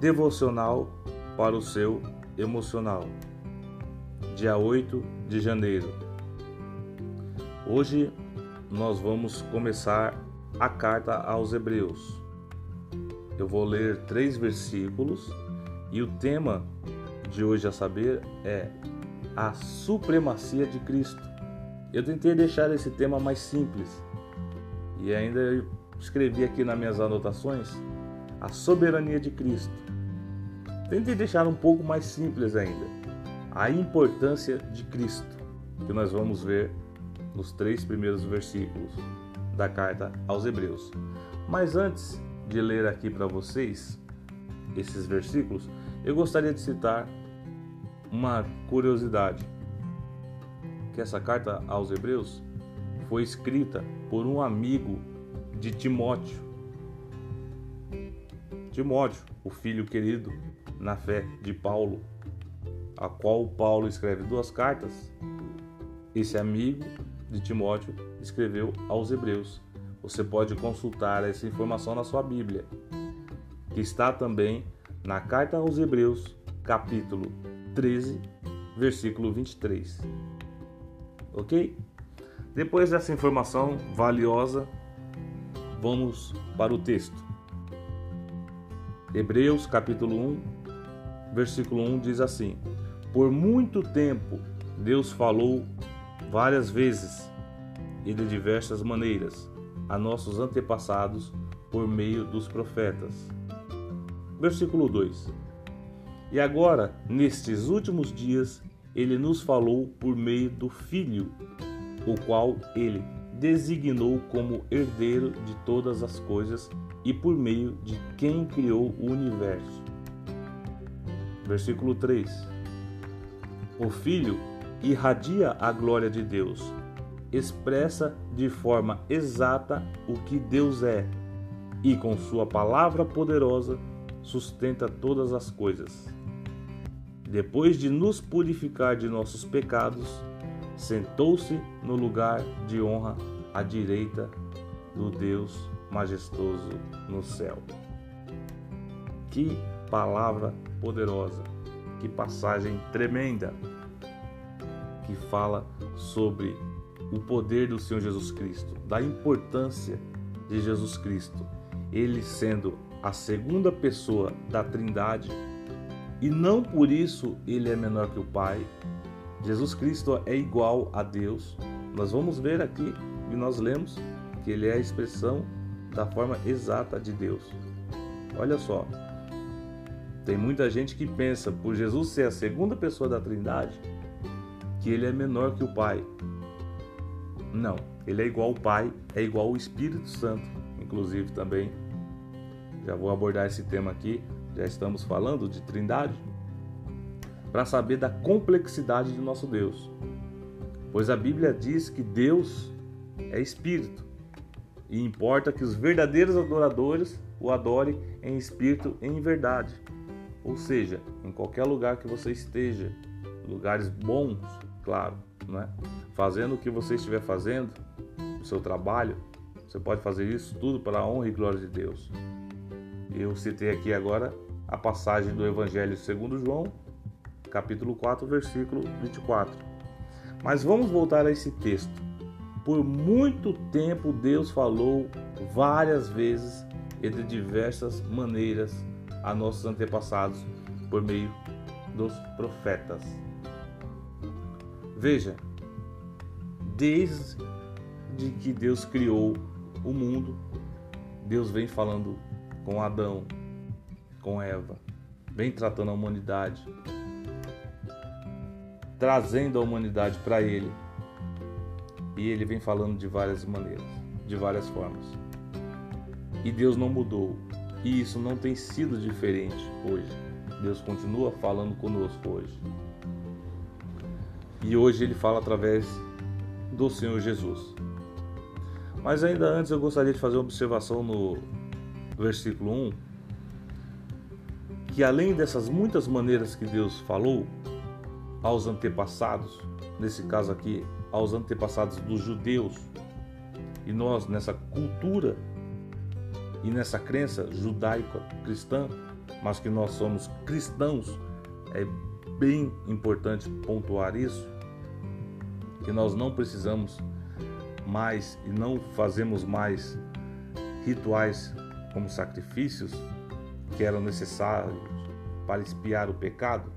devocional para o seu emocional. Dia 8 de janeiro. Hoje nós vamos começar a carta aos Hebreus. Eu vou ler três versículos e o tema de hoje a saber é a supremacia de Cristo. Eu tentei deixar esse tema mais simples e ainda escrevi aqui nas minhas anotações a soberania de Cristo. Tentei deixar um pouco mais simples ainda a importância de Cristo, que nós vamos ver nos três primeiros versículos da carta aos Hebreus. Mas antes de ler aqui para vocês esses versículos, eu gostaria de citar uma curiosidade, que essa carta aos Hebreus foi escrita por um amigo de Timóteo. Timóteo, o filho querido na fé de Paulo, a qual Paulo escreve duas cartas. Esse amigo de Timóteo escreveu aos Hebreus. Você pode consultar essa informação na sua Bíblia, que está também na carta aos Hebreus, capítulo 13, versículo 23. Ok? Depois dessa informação valiosa, vamos para o texto. Hebreus capítulo 1, versículo 1 diz assim: Por muito tempo Deus falou várias vezes e de diversas maneiras a nossos antepassados por meio dos profetas. Versículo 2: e agora, nestes últimos dias, ele nos falou por meio do Filho, o qual ele designou como herdeiro de todas as coisas e por meio de quem criou o universo. Versículo 3: O Filho irradia a glória de Deus, expressa de forma exata o que Deus é e, com Sua palavra poderosa, sustenta todas as coisas depois de nos purificar de nossos pecados, sentou-se no lugar de honra à direita do Deus majestoso no céu. Que palavra poderosa, que passagem tremenda que fala sobre o poder do Senhor Jesus Cristo, da importância de Jesus Cristo, ele sendo a segunda pessoa da Trindade e não por isso ele é menor que o Pai. Jesus Cristo é igual a Deus. Nós vamos ver aqui e nós lemos que ele é a expressão da forma exata de Deus. Olha só, tem muita gente que pensa, por Jesus ser a segunda pessoa da Trindade, que ele é menor que o Pai. Não, ele é igual ao Pai, é igual ao Espírito Santo, inclusive também. Já vou abordar esse tema aqui já estamos falando de Trindade, para saber da complexidade de nosso Deus. Pois a Bíblia diz que Deus é espírito e importa que os verdadeiros adoradores o adorem em espírito e em verdade. Ou seja, em qualquer lugar que você esteja, lugares bons, claro, né? fazendo o que você estiver fazendo, o seu trabalho, você pode fazer isso tudo para a honra e glória de Deus. Eu citei aqui agora a passagem do Evangelho segundo João, capítulo 4, versículo 24. Mas vamos voltar a esse texto. Por muito tempo Deus falou várias vezes e de diversas maneiras a nossos antepassados por meio dos profetas. Veja, desde que Deus criou o mundo, Deus vem falando com Adão, com Eva, vem tratando a humanidade, trazendo a humanidade para ele. E ele vem falando de várias maneiras, de várias formas. E Deus não mudou. E isso não tem sido diferente hoje. Deus continua falando conosco hoje. E hoje ele fala através do Senhor Jesus. Mas ainda antes eu gostaria de fazer uma observação no versículo 1, que além dessas muitas maneiras que Deus falou aos antepassados, nesse caso aqui, aos antepassados dos judeus, e nós nessa cultura e nessa crença judaica cristã, mas que nós somos cristãos, é bem importante pontuar isso, que nós não precisamos mais e não fazemos mais rituais como sacrifícios que eram necessários para espiar o pecado,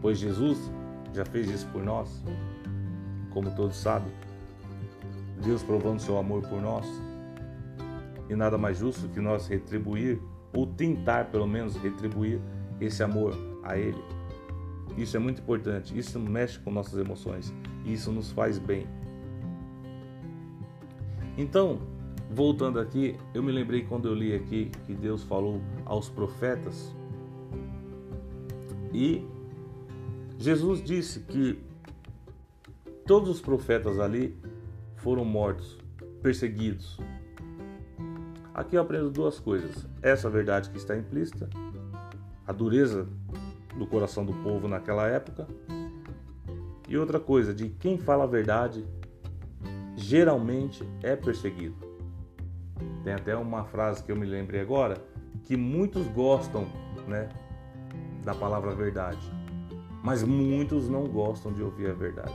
pois Jesus já fez isso por nós, como todos sabem. Deus provando seu amor por nós. E nada mais justo que nós retribuir, ou tentar pelo menos retribuir esse amor a Ele. Isso é muito importante, isso mexe com nossas emoções, isso nos faz bem. Então, voltando aqui, eu me lembrei quando eu li aqui que Deus falou aos profetas e Jesus disse que todos os profetas ali foram mortos, perseguidos. Aqui eu aprendo duas coisas: essa verdade que está implícita, a dureza do coração do povo naquela época, e outra coisa, de quem fala a verdade geralmente é perseguido. Tem até uma frase que eu me lembrei agora que muitos gostam, né, da palavra verdade, mas muitos não gostam de ouvir a verdade.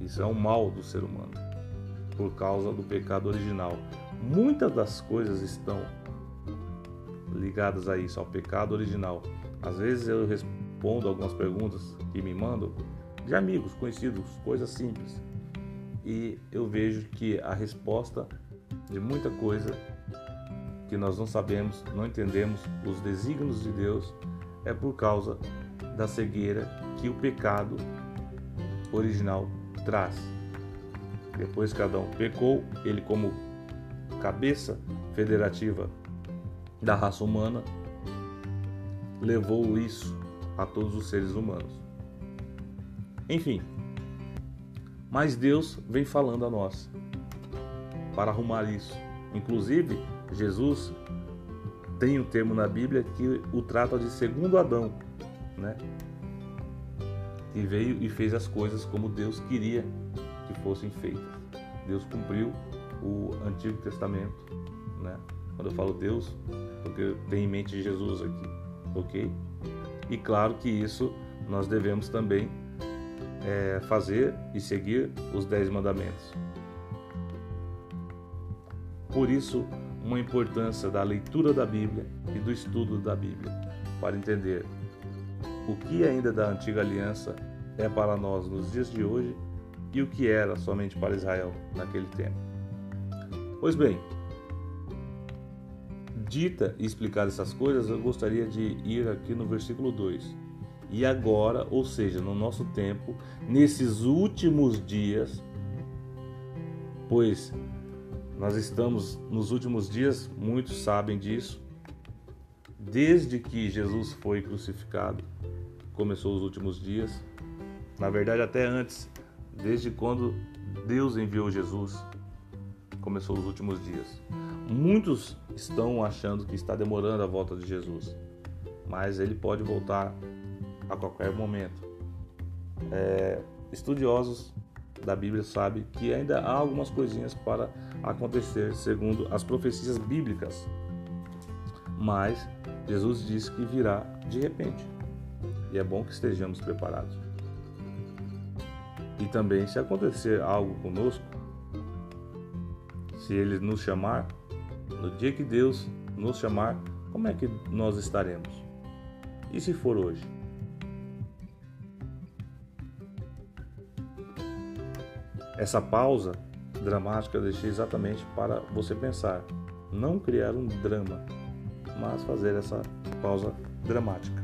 É? Isso é um mal do ser humano por causa do pecado original. Muitas das coisas estão ligadas a isso, ao pecado original. Às vezes eu respondo algumas perguntas que me mandam de amigos, conhecidos, coisas simples e eu vejo que a resposta de muita coisa que nós não sabemos, não entendemos os desígnios de Deus é por causa da cegueira que o pecado original traz. Depois que Adão pecou, ele como cabeça federativa da raça humana levou isso a todos os seres humanos. Enfim, mas Deus vem falando a nós para arrumar isso. Inclusive, Jesus tem um termo na Bíblia que o trata de segundo Adão, né? Que veio e fez as coisas como Deus queria que fossem feitas. Deus cumpriu o Antigo Testamento, né? Quando eu falo Deus, porque tenho em mente Jesus aqui, ok? E claro que isso nós devemos também é, fazer e seguir os dez mandamentos. Por isso, uma importância da leitura da Bíblia e do estudo da Bíblia, para entender o que ainda da antiga aliança é para nós nos dias de hoje e o que era somente para Israel naquele tempo. Pois bem, dita e explicada essas coisas, eu gostaria de ir aqui no versículo 2 e agora, ou seja, no nosso tempo, nesses últimos dias, pois nós estamos nos últimos dias, muitos sabem disso, desde que Jesus foi crucificado, começou os últimos dias, na verdade, até antes, desde quando Deus enviou Jesus, começou os últimos dias. Muitos estão achando que está demorando a volta de Jesus, mas ele pode voltar a qualquer momento. É, estudiosos da Bíblia sabem que ainda há algumas coisinhas para acontecer segundo as profecias bíblicas, mas Jesus disse que virá de repente e é bom que estejamos preparados. E também, se acontecer algo conosco, se Ele nos chamar, no dia que Deus nos chamar, como é que nós estaremos? E se for hoje? Essa pausa dramática eu deixei exatamente para você pensar, não criar um drama, mas fazer essa pausa dramática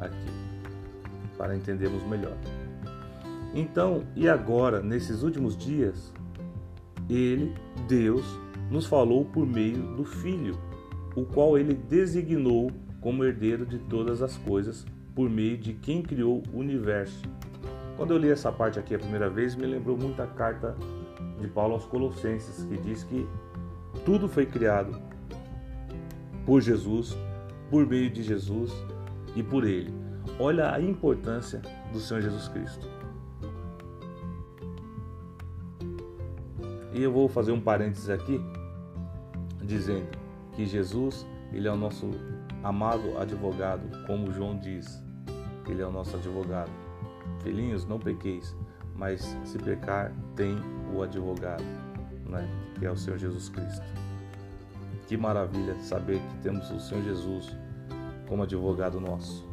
aqui, para entendermos melhor. Então, e agora, nesses últimos dias, ele, Deus, nos falou por meio do Filho, o qual ele designou como herdeiro de todas as coisas, por meio de quem criou o universo quando eu li essa parte aqui a primeira vez, me lembrou muito a carta de Paulo aos Colossenses, que diz que tudo foi criado por Jesus, por meio de Jesus e por Ele. Olha a importância do Senhor Jesus Cristo. E eu vou fazer um parênteses aqui, dizendo que Jesus, ele é o nosso amado advogado, como João diz. Ele é o nosso advogado. Filhinhos, não pequeis, mas se pecar, tem o advogado, né? que é o Senhor Jesus Cristo. Que maravilha saber que temos o Senhor Jesus como advogado nosso,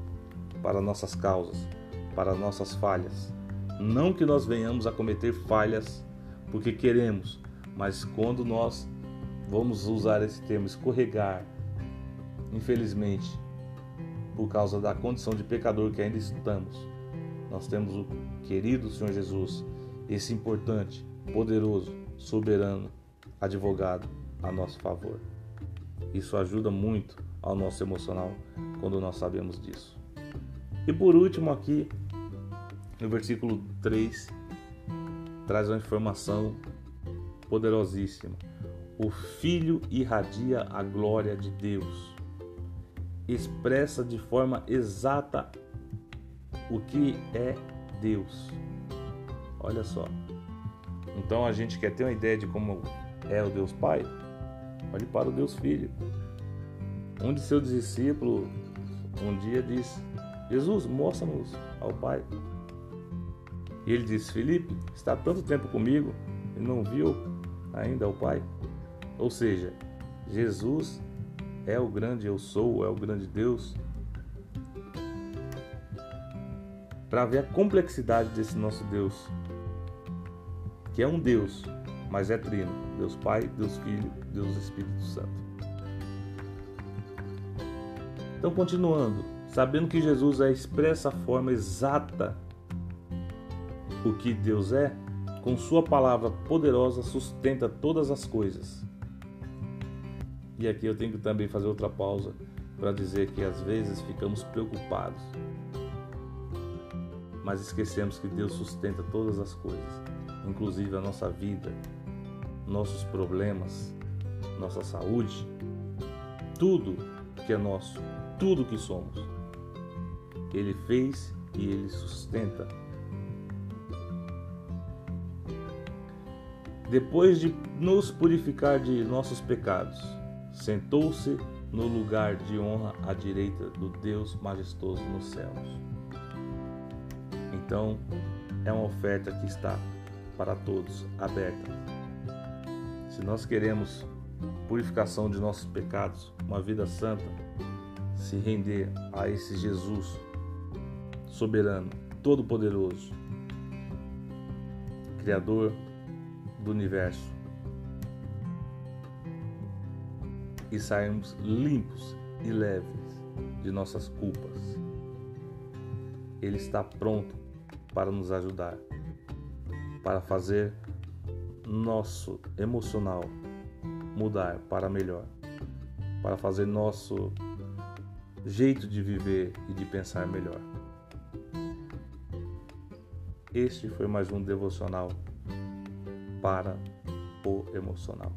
para nossas causas, para nossas falhas. Não que nós venhamos a cometer falhas porque queremos, mas quando nós vamos usar esse termo escorregar, infelizmente, por causa da condição de pecador que ainda estamos, nós temos o querido Senhor Jesus, esse importante, poderoso, soberano advogado a nosso favor. Isso ajuda muito ao nosso emocional quando nós sabemos disso. E por último, aqui no versículo 3, traz uma informação poderosíssima. O Filho irradia a glória de Deus, expressa de forma exata o que é Deus. Olha só. Então a gente quer ter uma ideia de como é o Deus Pai? Olhe para o Deus Filho. Um de seus discípulos um dia disse: Jesus, mostra-nos ao Pai. E ele disse: Felipe, está tanto tempo comigo e não viu ainda o Pai? Ou seja, Jesus é o grande eu sou, é o grande Deus. Para ver a complexidade desse nosso Deus, que é um Deus, mas é trino: Deus Pai, Deus Filho, Deus Espírito Santo. Então, continuando, sabendo que Jesus é a expressa forma exata o que Deus é, com Sua palavra poderosa sustenta todas as coisas. E aqui eu tenho que também fazer outra pausa para dizer que às vezes ficamos preocupados, mas esquecemos que Deus sustenta todas as coisas, inclusive a nossa vida, nossos problemas, nossa saúde, tudo que é nosso, tudo que somos. Ele fez e ele sustenta. Depois de nos purificar de nossos pecados, sentou-se no lugar de honra à direita do Deus majestoso nos céus. Então, é uma oferta que está para todos aberta se nós queremos purificação de nossos pecados, uma vida santa, se render a esse Jesus soberano, todo-poderoso, Criador do universo, e sairmos limpos e leves de nossas culpas. Ele está pronto para nos ajudar, para fazer nosso emocional mudar para melhor, para fazer nosso jeito de viver e de pensar melhor. Este foi mais um devocional para o emocional.